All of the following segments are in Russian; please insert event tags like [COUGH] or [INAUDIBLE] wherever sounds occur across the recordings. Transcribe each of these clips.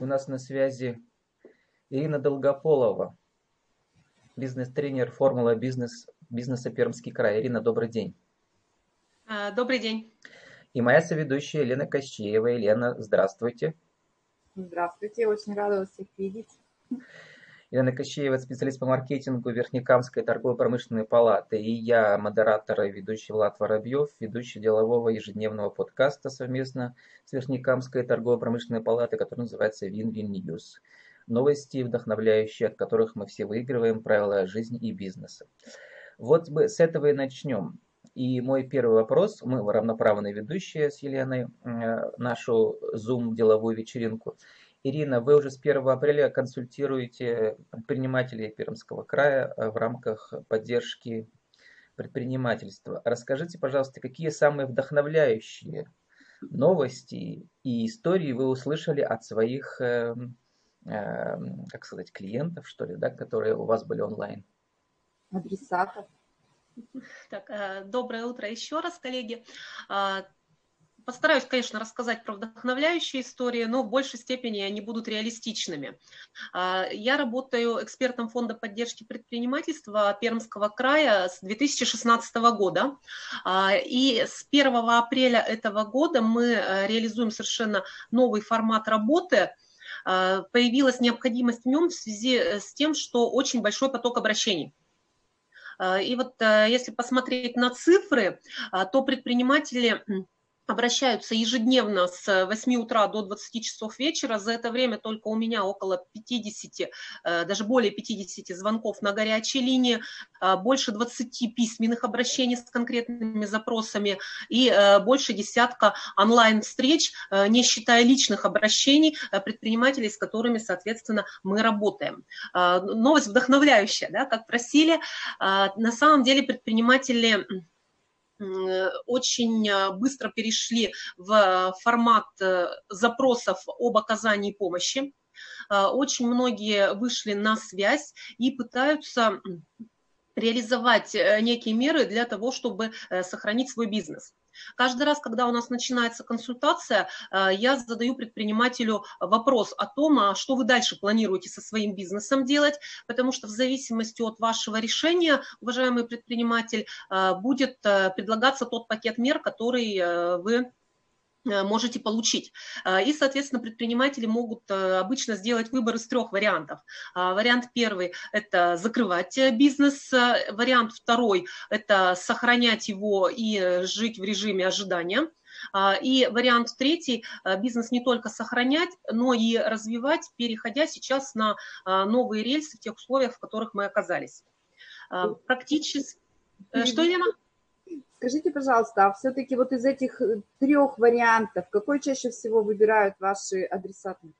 У нас на связи Ирина Долгополова, бизнес-тренер Формула бизнес, бизнеса Пермский край. Ирина, добрый день. А, добрый день. И моя соведущая Елена Кощеева. Елена, здравствуйте. Здравствуйте, очень рада вас всех видеть. Елена Кощеева, специалист по маркетингу Верхнекамской торгово-промышленной палаты. И я, модератор и ведущий Влад Воробьев, ведущий делового ежедневного подкаста совместно с Верхнекамской торгово-промышленной палатой, который называется Win-Win News. Новости, вдохновляющие, от которых мы все выигрываем, правила жизни и бизнеса. Вот мы с этого и начнем. И мой первый вопрос, мы равноправные ведущие с Еленой, э, нашу Zoom деловую вечеринку – Ирина, вы уже с 1 апреля консультируете предпринимателей Пермского края э, в рамках поддержки предпринимательства. Расскажите, пожалуйста, какие самые вдохновляющие новости и истории вы услышали от своих, э, э, как сказать, клиентов, что ли, да, которые у вас были онлайн? Адресатов. Так, э, доброе утро еще раз, коллеги. Постараюсь, конечно, рассказать про вдохновляющие истории, но в большей степени они будут реалистичными. А, я работаю экспертом Фонда поддержки предпринимательства Пермского края с 2016 года. А, и с 1 апреля этого года мы э, реализуем совершенно новый формат работы а, – появилась необходимость в нем в связи э, с тем, что очень большой поток обращений. И вот э, если посмотреть на цифры, то предприниматели обращаются ежедневно с 8 утра до 20 часов вечера. За это время только у меня около 50, э, даже более 50 звонков на горячей линии, э, больше 20 письменных обращений с конкретными запросами и э, больше десятка онлайн-встреч, не считая личных обращений предпринимателей, с которыми, соответственно, мы работаем. Новость вдохновляющая, да, как просили. На самом деле предприниматели очень э, быстро перешли в формат э, запросов об оказании помощи. Э, очень многие вышли на связь и пытаются реализовать некие меры для того, чтобы сохранить свой бизнес. Каждый раз, когда у нас начинается консультация, э, я задаю предпринимателю вопрос о том, а что вы дальше планируете со своим бизнесом делать, потому что в зависимости от вашего решения, уважаемый предприниматель, э, будет э, предлагаться тот пакет мер, который вы можете получить. А, и, соответственно, предприниматели могут э, обычно сделать выбор из трех вариантов. А, вариант первый – это закрывать э, бизнес. Вариант второй – это сохранять его и жить в режиме ожидания. А, и вариант третий – бизнес не только сохранять, но и развивать, переходя сейчас на новые рельсы в тех условиях, в которых мы оказались. Практически… Что, Елена? Скажите, пожалуйста, а все-таки вот из этих э, трех вариантов, какой чаще всего выбирают ваши адресаты?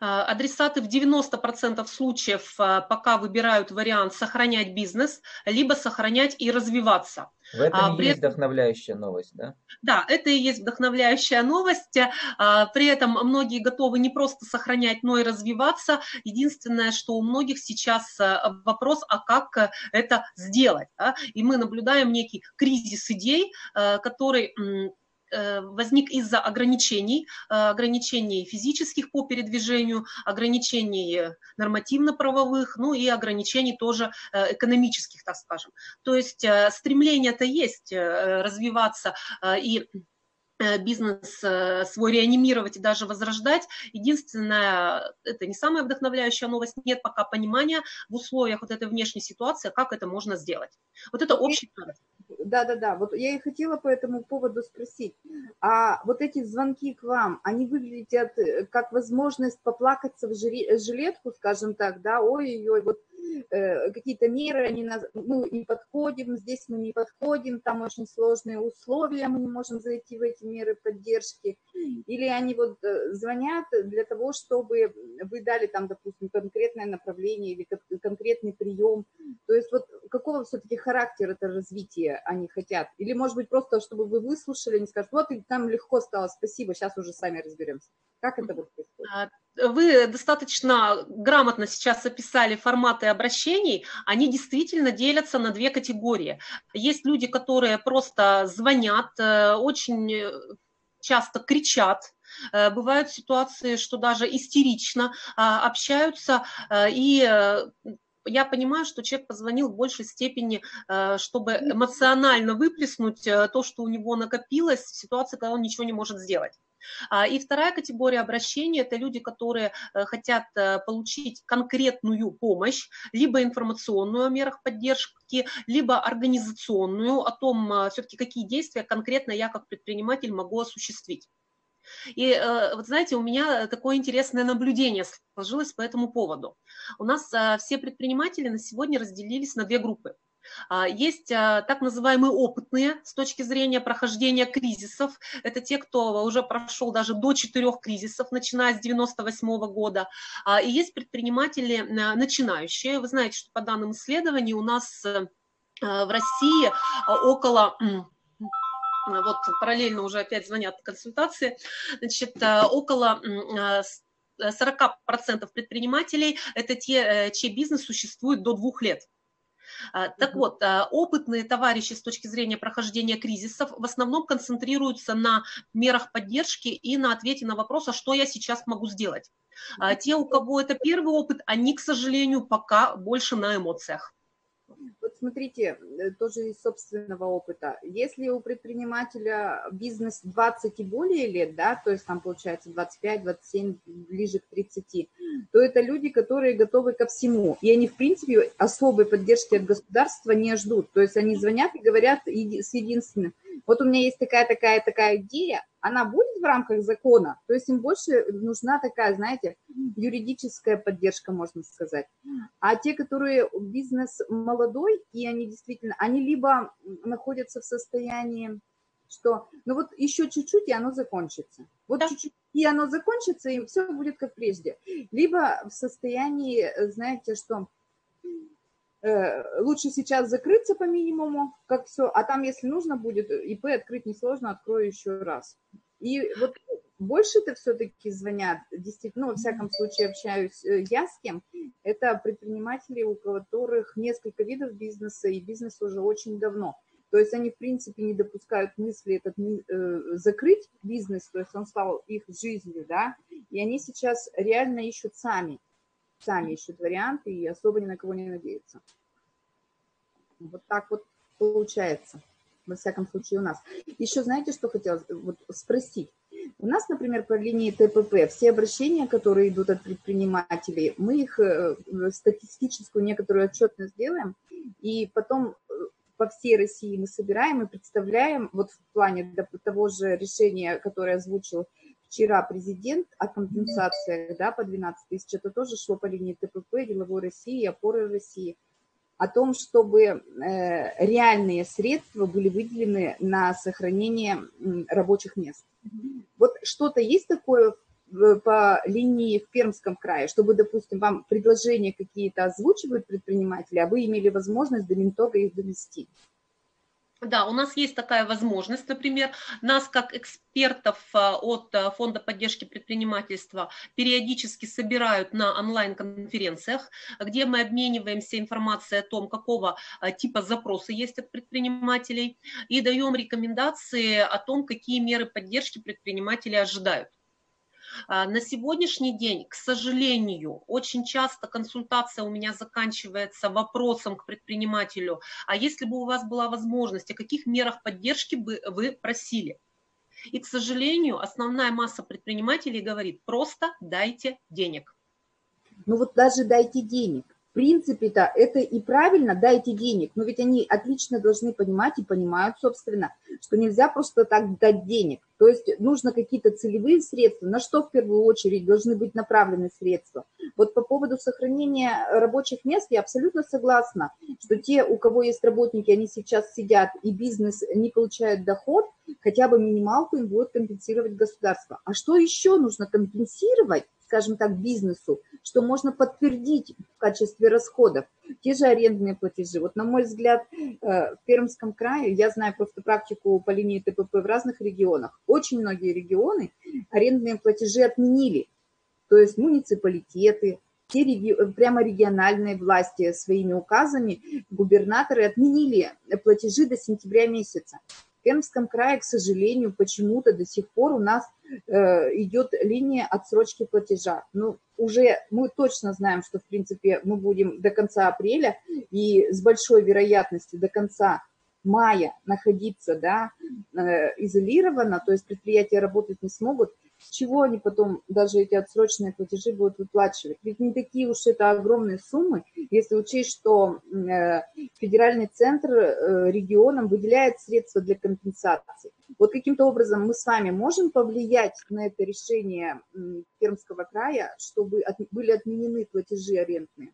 А, адресаты в 90% случаев а, пока выбирают вариант сохранять бизнес, либо сохранять и развиваться. В этом а, при... есть вдохновляющая новость, да? Да, это и есть вдохновляющая новость. А, при этом многие готовы не просто сохранять, но и развиваться. Единственное, что у многих сейчас а, вопрос, а как это сделать? Да? И мы наблюдаем некий кризис идей, который Э, возник из-за ограничений, э, ограничений физических по передвижению, ограничений нормативно-правовых, ну и ограничений тоже э, экономических, так скажем. То есть стремление-то есть развиваться и бизнес свой реанимировать и даже возрождать. Единственное, это не самая вдохновляющая новость, нет пока понимания в условиях вот этой внешней ситуации, как это можно сделать. Вот это общий да, да, да. Вот я и хотела по этому поводу спросить. А вот эти звонки к вам, они выглядят э, как возможность поплакаться в жилетку, скажем так, да, ой-ой-ой, вот Э, какие-то меры, они нас, мы не подходим, здесь мы не подходим, там очень сложные условия, мы не можем зайти в эти меры поддержки, или они вот э, звонят для того, чтобы вы дали там, допустим, конкретное направление или конкретный прием, то есть вот какого все-таки характера это развитие они хотят, или может быть просто, чтобы вы выслушали, они скажут, вот и там легко стало, спасибо, сейчас уже сами разберемся. Как это вот происходит? А, вы достаточно грамотно сейчас описали форматы обращений. Они действительно делятся на две категории. Есть люди, которые просто звонят, э, очень часто кричат, Бывают ситуации, что даже истерично общаются и я понимаю, что человек позвонил в большей степени, чтобы эмоционально выплеснуть то, что у него накопилось в ситуации, когда он ничего не может сделать. А, и вторая категория обращений – это люди, которые э, хотят э, получить конкретную помощь, либо информационную о мерах поддержки, либо организационную о том, э, все-таки какие действия конкретно я как предприниматель могу осуществить. И вот знаете, у меня такое интересное наблюдение сложилось по этому поводу. У нас все предприниматели на сегодня разделились на две группы. А, есть а, так называемые опытные с точки зрения прохождения кризисов. Это те, кто уже прошел даже до четырех кризисов, начиная с 98 года. А, и есть предприниматели начинающие. Вы знаете, что по данным исследований у нас э, в России около вот параллельно уже опять звонят консультации, значит, около 40% предпринимателей – это те, э, чей бизнес существует до двух лет. Так вот, опытные товарищи с точки зрения прохождения кризисов в основном концентрируются на мерах поддержки и на ответе на вопрос, а что я сейчас могу сделать. А, те, у кого это первый опыт, они, к сожалению, пока больше на эмоциях. Вот смотрите, э, тоже из собственного опыта. Если у предпринимателя бизнес 20 и более лет, да, то есть там получается 25, 27, ближе к 30, то это люди, которые готовы ко всему. И они, в принципе, особой поддержки от государства не ждут. То есть они звонят и говорят с единственным, вот у меня есть такая, такая, такая идея, она будет в рамках закона, то есть им больше нужна такая, знаете, юридическая поддержка, можно сказать. А те, которые бизнес молодой, и они действительно, они либо находятся в состоянии, что, ну вот еще чуть-чуть, и оно закончится. Вот да. чуть-чуть, и оно закончится, и все будет как прежде. Либо в состоянии, знаете, что лучше сейчас закрыться по минимуму, как все, а там, если нужно будет, ИП открыть несложно, открою еще раз. И вот больше-то все-таки звонят, действительно, ну, во всяком случае, общаюсь э, я с кем, это предприниматели, у которых несколько видов бизнеса, и бизнес уже очень давно. То есть они, в принципе, не допускают мысли этот, э, закрыть бизнес, то есть он стал их жизнью, да, и они сейчас реально ищут сами сами ищут варианты и особо ни на кого не надеются. Вот так вот получается, во всяком случае у нас. Еще знаете, что хотелось вот спросить? У нас, например, по линии ТПП все обращения, которые идут от предпринимателей, мы их э, статистическую некоторую отчетность делаем, и потом э, по всей России мы собираем и представляем, вот в плане того же решения, которое озвучил вчера президент о компенсациях да, по 12 тысяч, это тоже шло по линии ТПП, деловой России, опоры России, о том, чтобы э, реальные средства были выделены на сохранение рабочих мест. Вот что-то есть такое по линии в Пермском крае, чтобы, допустим, вам предложения какие-то озвучивают предприниматели, а вы имели возможность до Минтога их довести? Да, у нас есть такая возможность, например, нас как экспертов а, от а, Фонда поддержки предпринимательства периодически собирают на онлайн-конференциях, где мы обмениваемся информацией о том, какого а, типа запросы есть от предпринимателей, и даем рекомендации о том, какие меры поддержки предприниматели ожидают. А, на сегодняшний день, к сожалению, очень часто консультация у меня заканчивается вопросом к предпринимателю, а если бы у вас была возможность, о каких мерах поддержки бы вы просили? И, к сожалению, основная масса предпринимателей говорит, просто дайте денег. Ну вот даже дайте денег принципе-то это и правильно, дайте денег, но ведь они отлично должны понимать и понимают, собственно, что нельзя просто так дать денег. То есть нужно какие-то целевые средства, на что в первую очередь должны быть направлены средства. Вот по поводу сохранения рабочих мест я абсолютно согласна, что те, у кого есть работники, они сейчас сидят и бизнес не получает доход, хотя бы минималку им будет компенсировать государство. А что еще нужно компенсировать? скажем так, бизнесу, что можно подтвердить в качестве расходов. Те же арендные платежи. Вот, на мой взгляд, э, в Пермском крае, я знаю просто практику по линии ТПП в разных регионах, очень многие регионы арендные платежи отменили. То есть муниципалитеты, те реги... прямо региональные власти своими указами, губернаторы отменили платежи до сентября месяца. Пермском крае, к сожалению, почему-то до сих пор у нас э, идет линия отсрочки платежа. Ну, уже мы точно знаем, что, в принципе, мы будем до конца апреля и с большой вероятностью до конца мая находиться да, э, изолированно, то есть предприятия работать не смогут, с чего они потом даже эти отсроченные платежи будут выплачивать? Ведь не такие уж это огромные суммы, если учесть, что э, федеральный центр э, регионам выделяет средства для компенсации. Вот каким-то образом мы с вами можем повлиять на это решение Пермского края, чтобы были отменены платежи арендные?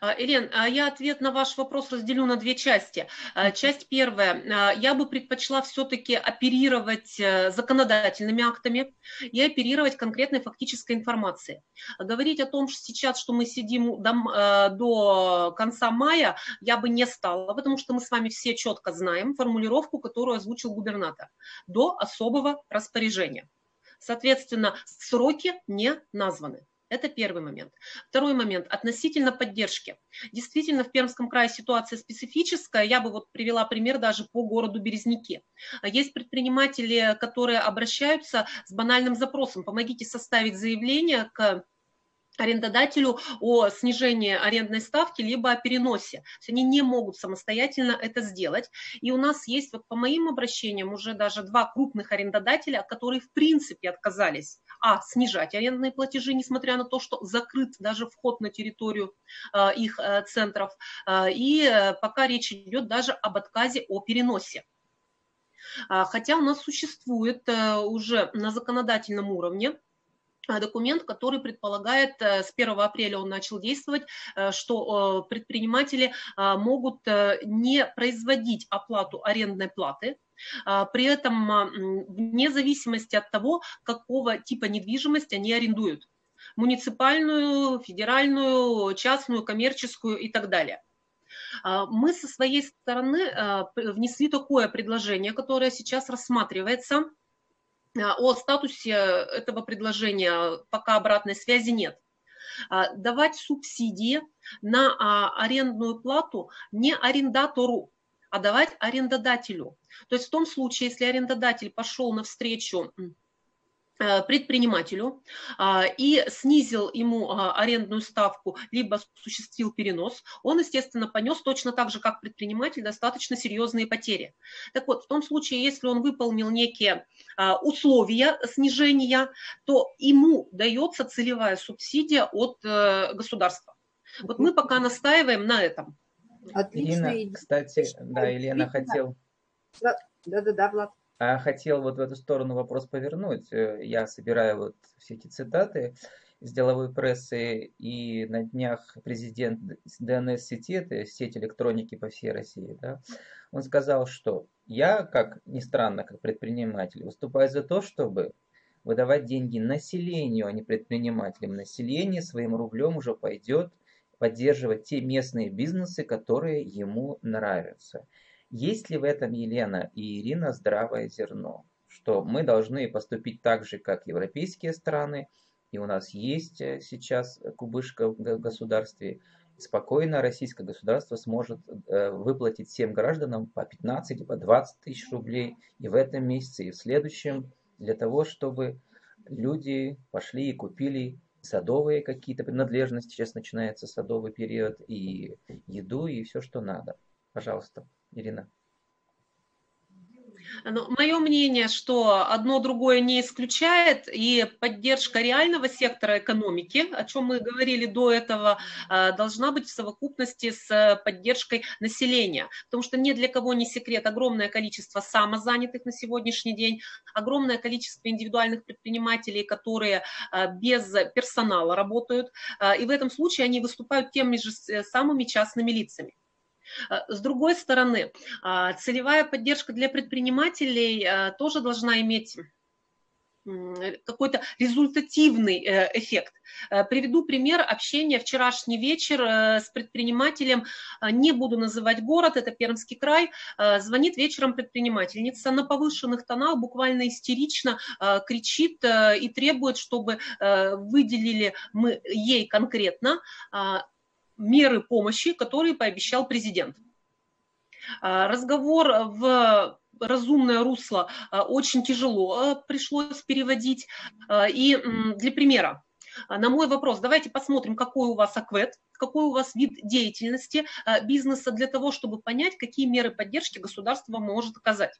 А, а я ответ на ваш вопрос разделю на две части. А, часть первая. Я бы предпочла все-таки оперировать э, законодательными актами и оперировать конкретной фактической информацией. Говорить о том, что сейчас, что мы сидим до, э, до конца мая, я бы не стала, потому что мы с вами все четко знаем формулировку, которую озвучил губернатор. До особого распоряжения. Соответственно, сроки не названы. Это первый момент. Второй момент относительно поддержки. Действительно, в Пермском крае ситуация специфическая. Я бы вот привела пример даже по городу Березники. Есть предприниматели, которые обращаются с банальным запросом. Помогите составить заявление к арендодателю о снижении арендной ставки, либо о переносе. То есть они не могут самостоятельно это сделать. И у нас есть, вот по моим обращениям, уже даже два крупных арендодателя, которые в принципе отказались а, снижать арендные платежи, несмотря на то, что закрыт даже вход на территорию э, их э, центров, э, и пока речь идет даже об отказе о переносе. А, хотя у нас существует уже на законодательном уровне документ, который предполагает, э, с 1 апреля он начал действовать, что предприниматели могут не производить оплату арендной платы, при этом вне зависимости от того, какого типа недвижимости они арендуют. Муниципальную, федеральную, частную, коммерческую и так далее. Мы со своей стороны внесли такое предложение, которое сейчас рассматривается. О статусе этого предложения пока обратной связи нет. Давать субсидии на арендную плату не арендатору, а давать арендодателю. То есть в том случае, если арендодатель пошел навстречу предпринимателю а, и снизил ему а, арендную ставку, либо осуществил перенос, он, естественно, понес точно так же, как предприниматель, достаточно серьезные потери. Так вот, в том случае, если он выполнил некие а, условия снижения, то ему дается целевая субсидия от э, государства. Вот мы пока настаиваем на этом. Отлично. Ирина, кстати, да, Елена хотел... Да-да-да, Влад. А хотел вот в эту сторону вопрос повернуть. Э, я собираю вот все эти цитаты из деловой прессы, и на днях президент ДНС-сети, это сеть электроники по всей России, да, он сказал, что я, как ни странно, как предприниматель, выступаю за то, чтобы выдавать деньги населению, а не предпринимателям. Население своим рублем уже пойдет поддерживать те местные бизнесы, которые ему нравятся. Есть ли в этом, Елена и Ирина, здравое зерно? Что мы должны поступить так же, как европейские страны, и у нас есть э, сейчас кубышка в государстве, спокойно российское государство сможет э, выплатить всем гражданам по 15, по 20 тысяч рублей и в этом месяце, и в следующем, для того, чтобы люди пошли и купили садовые какие-то принадлежности, сейчас начинается садовый период, и еду, и все, что надо. Пожалуйста, Ирина. Ну, мое мнение, что одно другое не исключает, и поддержка реального сектора экономики, о чем мы говорили до этого, а, должна быть в совокупности с поддержкой населения. Потому что ни для кого не секрет огромное количество самозанятых на сегодняшний день, огромное количество индивидуальных предпринимателей, которые а, без персонала работают, и в этом случае они выступают теми же э, самыми частными лицами. Э, с другой стороны, а, целевая поддержка для предпринимателей э, тоже должна иметь какой-то результативный э, эффект. Приведу пример общения вчерашний вечер с предпринимателем, не буду называть город, это Пермский край, звонит вечером предпринимательница на повышенных тонах, буквально истерично кричит и требует, чтобы выделили мы ей конкретно меры помощи, которые пообещал президент. А, разговор в разумное русло очень тяжело пришлось переводить. И для примера, на мой вопрос, давайте посмотрим, какой у вас аквет, какой у вас вид деятельности бизнеса для того, чтобы понять, какие меры поддержки государство может оказать.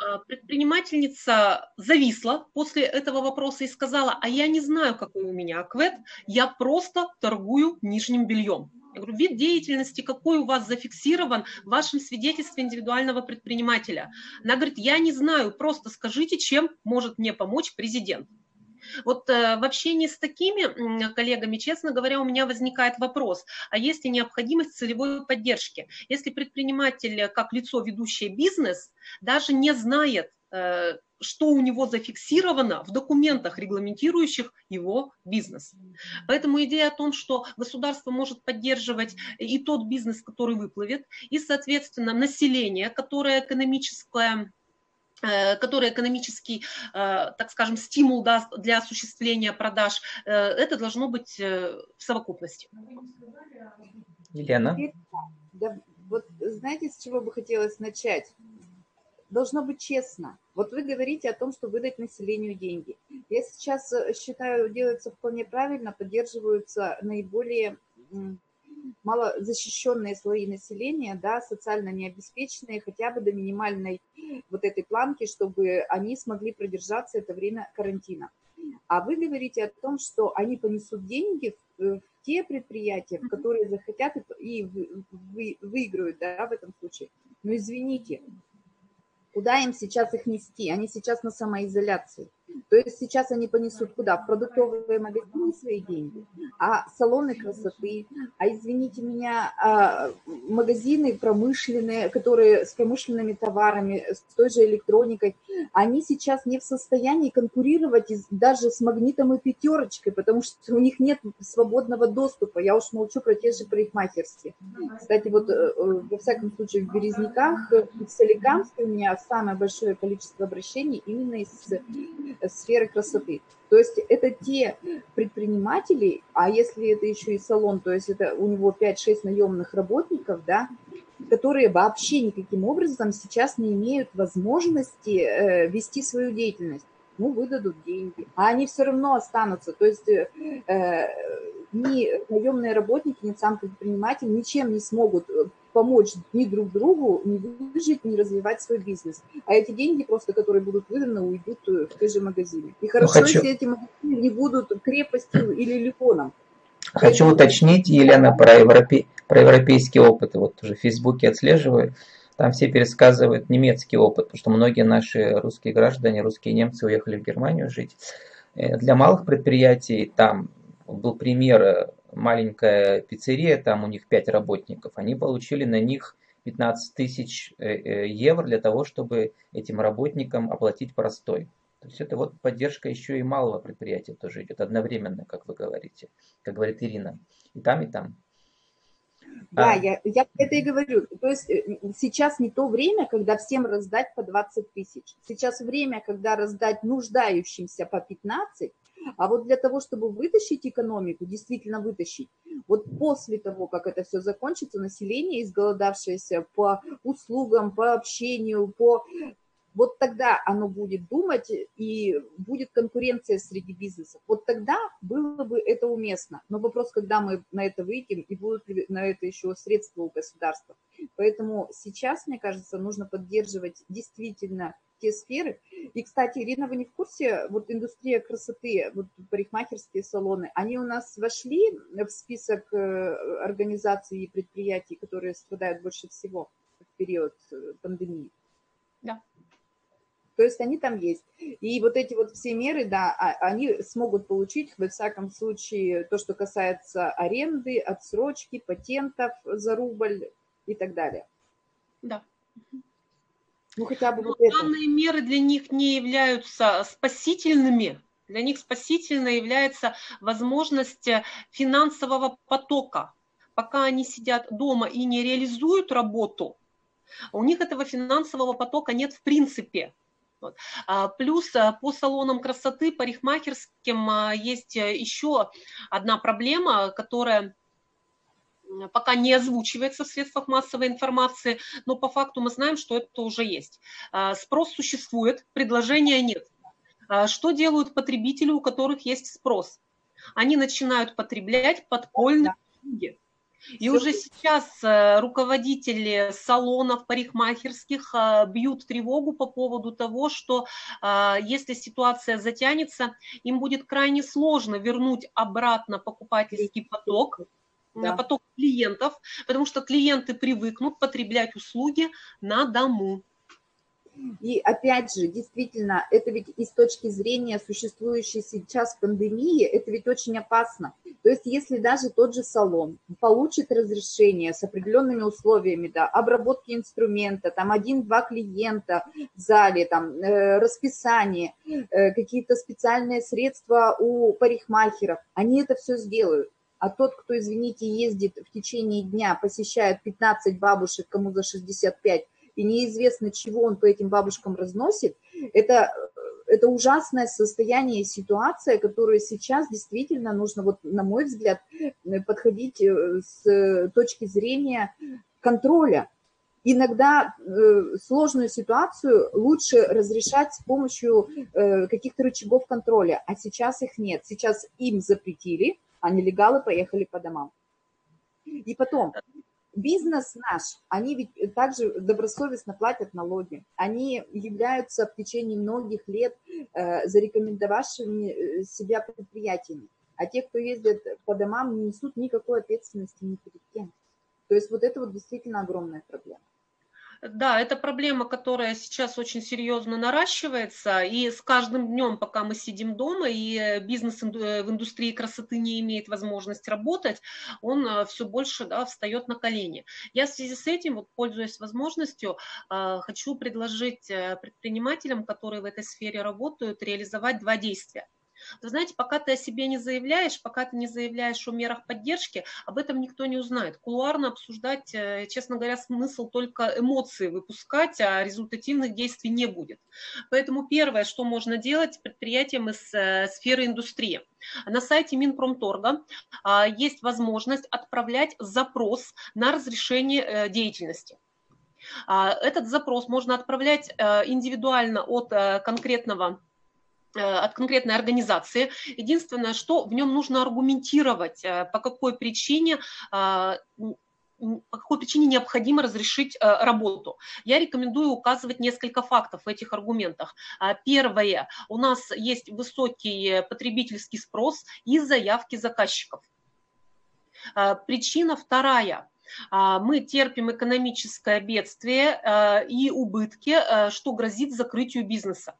А, предпринимательница зависла после этого вопроса и сказала, а я не знаю, какой у меня аквет, я просто торгую нижним бельем. Я говорю, вид деятельности какой у вас зафиксирован в вашем свидетельстве индивидуального предпринимателя? Она говорит, я не знаю, просто скажите, чем может мне помочь президент. Вот э, в общении с такими коллегами, честно говоря, у меня возникает вопрос, а есть ли необходимость целевой поддержки? Если предприниматель э, как лицо, ведущее бизнес, даже не знает, э, что у него зафиксировано в документах, регламентирующих его бизнес. Поэтому идея о том, что государство может поддерживать и тот бизнес, который выплывет, и, соответственно, население, которое экономическое который экономический, э, так скажем, стимул даст для осуществления продаж, э, это должно быть в совокупности. Елена? Да, вот знаете, с чего бы хотелось начать? Должно быть честно. Вот вы говорите о том, что выдать населению деньги. Я сейчас считаю, делается вполне правильно, поддерживаются наиболее малозащищенные слои населения, да, социально необеспеченные, хотя бы до минимальной вот этой планки, чтобы они смогли продержаться это время карантина. А вы говорите о том, что они понесут деньги в, в те предприятия, в которые захотят и, и вы, вы, выиграют да, в этом случае. Но извините, куда им сейчас их нести? Они сейчас на самоизоляции. То есть сейчас они понесут куда? В продуктовые магазины свои деньги, а салоны красоты, а извините меня, а, магазины промышленные, которые с промышленными товарами, с той же электроникой, они сейчас не в состоянии конкурировать даже с магнитом и пятерочкой, потому что у них нет свободного доступа. Я уж молчу про те же парикмахерские. Кстати, вот э, э, во всяком случае в Березняках, в Соликамске у меня самое большое количество обращений именно из сферы красоты. То есть это те предприниматели, а если это еще и салон, то есть это у него 5-6 наемных работников, да, которые вообще никаким образом сейчас не имеют возможности э, вести свою деятельность. Ну, выдадут деньги, а они все равно останутся. То есть э, ни наемные работники, ни сам предприниматель ничем не смогут э, помочь ни друг другу, ни выжить, ни развивать свой бизнес. А эти деньги просто, которые будут выданы, уйдут э, в те же магазины. И хорошо, хочу... если эти магазины не будут крепостью или ликоном. Хочу Поэтому... уточнить, Елена, про, европе... про европейский опыт. Вот уже в Фейсбуке отслеживаю. Там все пересказывают немецкий опыт, потому что многие наши русские граждане, русские немцы уехали в Германию жить. Э, для малых предприятий там был пример э, маленькая пиццерия, там у них 5 работников, они получили на них 15 тысяч э, э, евро для того, чтобы этим работникам оплатить простой. То есть это вот поддержка еще и малого предприятия тоже идет одновременно, как вы говорите, как говорит Ирина. И там, и там. Да, а. я, я это и говорю. То есть э, сейчас не то время, когда всем раздать по 20 тысяч. Сейчас время, когда раздать нуждающимся по 15, а вот для того, чтобы вытащить экономику, действительно вытащить, вот после того, как это все закончится, население, изголодавшееся по услугам, по общению, по вот тогда оно будет думать и будет конкуренция среди бизнесов. Вот тогда было бы это уместно. Но вопрос, когда мы на это выйдем и будут ли на это еще средства у государства. Поэтому сейчас, мне кажется, нужно поддерживать действительно те сферы. И, кстати, Ирина, вы не в курсе, вот индустрия красоты, вот парикмахерские салоны, они у нас вошли в список э, организаций и предприятий, которые страдают больше всего в период э, пандемии? Да. То есть они там есть. И вот эти вот все меры, да, а, они смогут получить, во всяком случае, то, что касается аренды, отсрочки, патентов за рубль и так далее. Да. Ну, хотя бы Но вот данные это. меры для них не являются спасительными. Для них спасительной является возможность финансового потока. Пока они сидят дома и не реализуют работу, у них этого финансового потока нет в принципе. Вот. А, плюс а, по салонам красоты, парикмахерским а, есть еще одна проблема, которая пока не озвучивается в средствах массовой информации, но по факту мы знаем, что это уже есть. А, спрос существует, предложения нет. А, что делают потребители, у которых есть спрос? Они начинают потреблять подпольные услуги. И уже сейчас э, руководители салонов парикмахерских э, бьют тревогу по поводу того, что э, если ситуация затянется, им будет крайне сложно вернуть обратно покупательский поток, да. поток клиентов, потому что клиенты привыкнут потреблять услуги на дому. И опять же, действительно, это ведь и с точки зрения существующей сейчас пандемии, это ведь очень опасно. То есть если даже тот же салон получит разрешение с определенными условиями, да, обработки инструмента, там один-два клиента в зале, там э, расписание, э, какие-то специальные средства у парикмахеров, они это все сделают. А тот, кто, извините, ездит в течение дня, посещает 15 бабушек, кому за 65, и неизвестно, чего он по этим бабушкам разносит, это, это ужасное состояние, ситуация, которую сейчас действительно нужно, вот, на мой взгляд, подходить э, с точки зрения контроля. Иногда э, сложную ситуацию лучше разрешать с помощью э, каких-то рычагов контроля, а сейчас их нет. Сейчас им запретили, а нелегалы поехали по домам. И потом, бизнес наш, они ведь также добросовестно платят налоги. Они являются в течение многих лет э, зарекомендовавшими э, себя предприятиями. А те, кто ездит по домам, не несут никакой ответственности ни перед кем. То есть вот это вот действительно огромная проблема. Да, это проблема, которая сейчас очень серьезно наращивается, и с каждым днем, пока мы сидим дома, и бизнес э, в индустрии красоты не имеет возможности работать, он э, все больше да, встает на колени. Я в связи с этим, вот, пользуясь возможностью, э, хочу предложить предпринимателям, которые в этой сфере работают, реализовать два действия. Вы знаете, пока ты о себе не заявляешь, пока ты не заявляешь о мерах поддержки, об этом никто не узнает. Кулуарно обсуждать, э, честно говоря, смысл только эмоции выпускать, а результативных действий не будет. Поэтому первое, что можно делать предприятиям из э, сферы индустрии. На сайте Минпромторга а, есть возможность отправлять запрос на разрешение э, деятельности. А, этот запрос можно отправлять индивидуально от конкретного от конкретной организации. Единственное, что в нем нужно аргументировать, э, по какой причине а, по какой причине необходимо разрешить э, работу. Я рекомендую указывать несколько фактов в этих аргументах. А, первое, у нас есть высокий потребительский спрос и заявки заказчиков. А, причина вторая, мы терпим экономическое бедствие и убытки, что грозит закрытию бизнеса.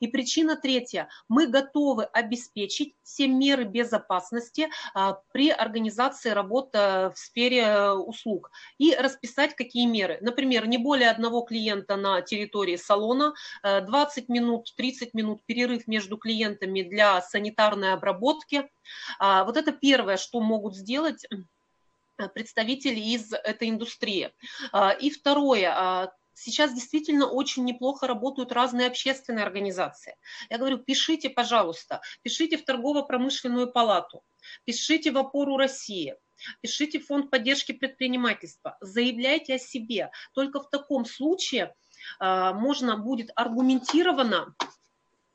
И причина третья. Мы готовы обеспечить все меры безопасности а, при организации работы в сфере э, услуг и расписать, какие меры. Например, не более одного клиента на территории салона, 20 э, минут, 30 минут перерыв между клиентами для санитарной обработки. А, вот это первое, что могут сделать э, представители из этой индустрии. А, и второе, сейчас действительно очень неплохо работают разные общественные организации. Я говорю, пишите, пожалуйста, пишите в торгово-промышленную палату, пишите в опору России, пишите в фонд поддержки предпринимательства, заявляйте о себе. Только в таком случае э, можно будет аргументированно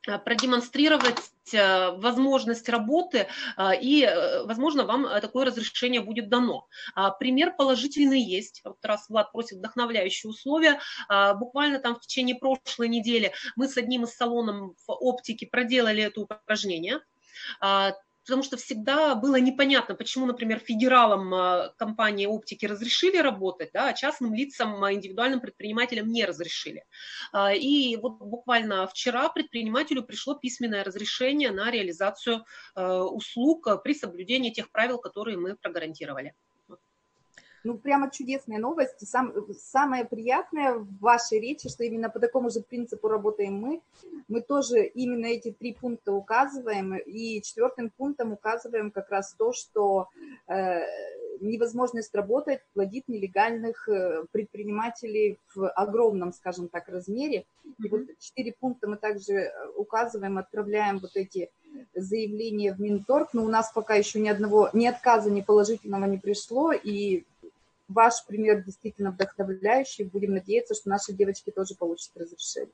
продемонстрировать э, возможность работы, э, и, возможно, вам такое разрешение будет дано. А, пример положительный есть. Вот раз Влад просит вдохновляющие условия. А, буквально там в течение прошлой недели мы с одним из салонов оптике проделали это упражнение а, потому что всегда было непонятно, почему, например, федералам а, компании оптики разрешили работать, да, а частным лицам, а, индивидуальным предпринимателям не разрешили. А, и вот буквально вчера предпринимателю пришло письменное разрешение на реализацию услуг при соблюдении тех правил, которые мы прогарантировали ну, прямо чудесные новости. Сам, самое приятное в вашей речи, что именно по такому же принципу работаем мы. Мы тоже именно эти три пункта указываем, и четвертым пунктом указываем как раз то, что э, невозможность работать плодит нелегальных э, предпринимателей в огромном, скажем так, размере. И вот четыре пункта мы также указываем, отправляем вот эти заявление в Минторг, но у нас пока еще ни одного, ни отказа, ни положительного не пришло, и ваш пример действительно вдохновляющий. Будем надеяться, что наши девочки тоже получат разрешение.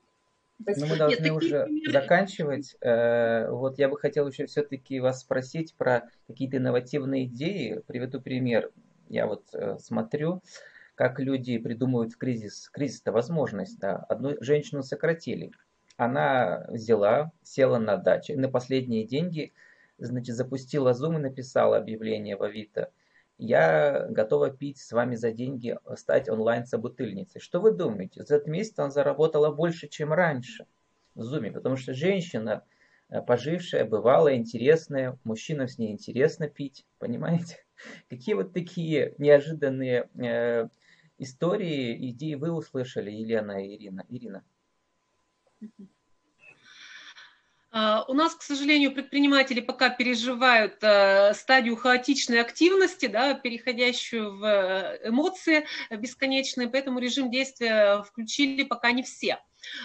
Ну, мы должны Нет, уже примеры... заканчивать. Э, вот я бы хотел еще все-таки вас спросить про какие-то инновативные идеи. Приведу пример. Я вот э, смотрю, как люди придумывают в кризис. Кризис – это возможность. Да. Одну женщину сократили. Она взяла, села на даче, на последние деньги, значит, запустила Zoom и написала объявление в Авито. Я готова пить с вами за деньги, стать онлайн-собутыльницей. Что вы думаете? За этот месяц она заработала больше, чем раньше в Zoom, потому что женщина, э, пожившая, бывалая, интересная, мужчинам с ней интересно пить, понимаете? [LAUGHS] Какие вот такие неожиданные э, истории, идеи вы услышали, Елена и Ирина? Ирина. А, у нас, к сожалению, предприниматели пока переживают э, стадию хаотичной активности, да, переходящую в э, эмоции бесконечные, поэтому режим действия включили пока не все.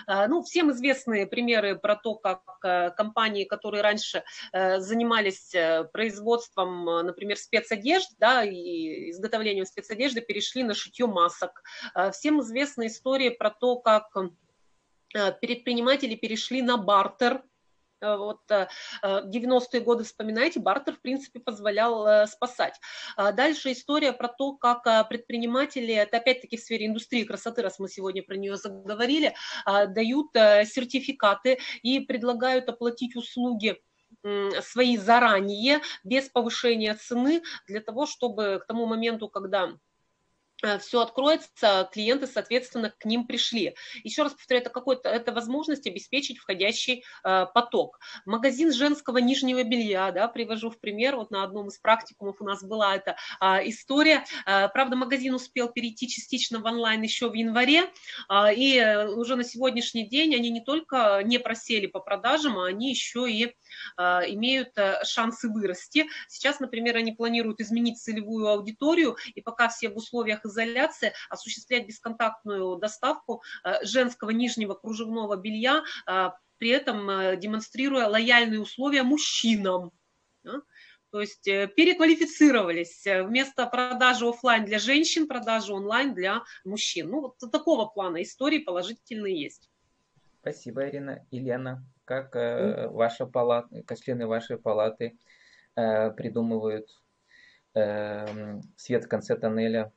А, ну, всем известны примеры про то, как э, компании, которые раньше занимались производством, например, спецодежд, да, и изготовлением спецодежды, перешли на шитье масок. А, всем известна история про то, как предприниматели перешли на бартер, Э, вот 90-е э, годы вспоминаете, бартер, в принципе, позволял э, спасать. А дальше история про то, как предприниматели, это опять-таки в сфере индустрии красоты, раз мы сегодня про нее заговорили, дают сертификаты и предлагают оплатить услуги свои заранее, без повышения цены, для того, чтобы к тому моменту, когда Э, все откроется, клиенты, соответственно, к ним пришли. Еще раз повторяю, это какой-то, это возможность обеспечить входящий э, поток. Магазин женского нижнего белья, да, привожу в пример, вот на одном из практикумов у нас была эта э, история. Э, правда, магазин успел перейти частично в онлайн еще в январе, э, и уже на сегодняшний день они не только не просели по продажам, а они еще и э, имеют э, шансы вырасти. Сейчас, например, они планируют изменить целевую аудиторию, и пока все в условиях изоляции осуществлять бесконтактную доставку э, женского нижнего кружевного белья, э, при этом э, демонстрируя лояльные условия мужчинам. То есть переквалифицировались. Вместо продажи офлайн для женщин, продажи онлайн для мужчин. Ну, вот такого плана истории положительные есть. Спасибо, Ирина. Елена, как э, ваша палата, члены вашей палаты э, придумывают э, свет в конце тоннеля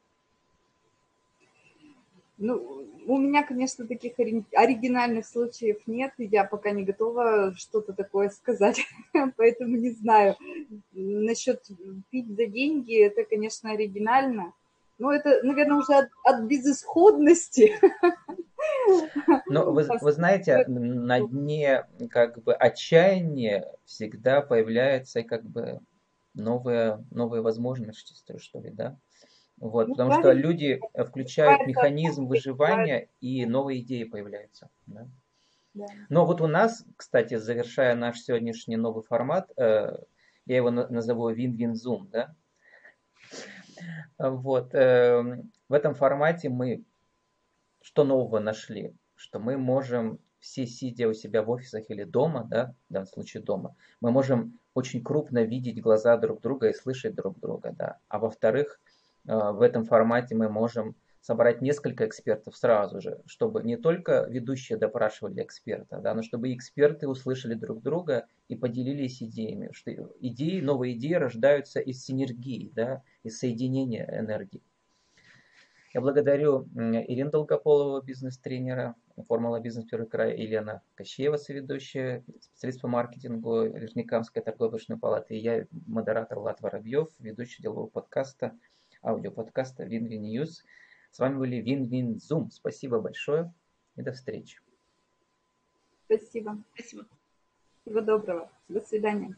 ну, у меня, конечно, таких оригинальных случаев нет, и я пока не готова что-то такое сказать, [LAUGHS] поэтому не знаю. Насчет пить за деньги, это, конечно, оригинально, но это, наверное, уже от, от безысходности. [LAUGHS] Но вы, вы знаете, на дне как бы отчаяния всегда появляются как бы новые, новые возможности, что ли, да? Вот, ну, потому что люди э, включают механизм выживания и новые идеи появляются. Да? Но вот у нас, кстати, завершая наш сегодняшний новый формат, э, я его назову Win-Win Zoom, да? Вот, э, в этом формате мы что нового нашли? Что мы можем все сидя у себя в офисах или дома, да, в данном случае дома, мы можем очень крупно видеть глаза друг друга и слышать друг друга, да. А во-вторых, в этом формате мы можем собрать несколько экспертов сразу же, чтобы не только ведущие допрашивали эксперта, да, но чтобы эксперты услышали друг друга и поделились идеями. Что идеи, новые идеи рождаются из синергии, да, из соединения энергии. Я благодарю Ирину Долгополову, бизнес-тренера, формула бизнес первый край, Елена Кощеева, соведущая, специалист по маркетингу Верхнекамской торговой палаты, и я, модератор Влад Воробьев, ведущий делового подкаста аудиоподкаста Win-Win News. С вами были Win-Win Zoom. Спасибо большое и до встречи. Спасибо. Спасибо. Всего доброго. До свидания.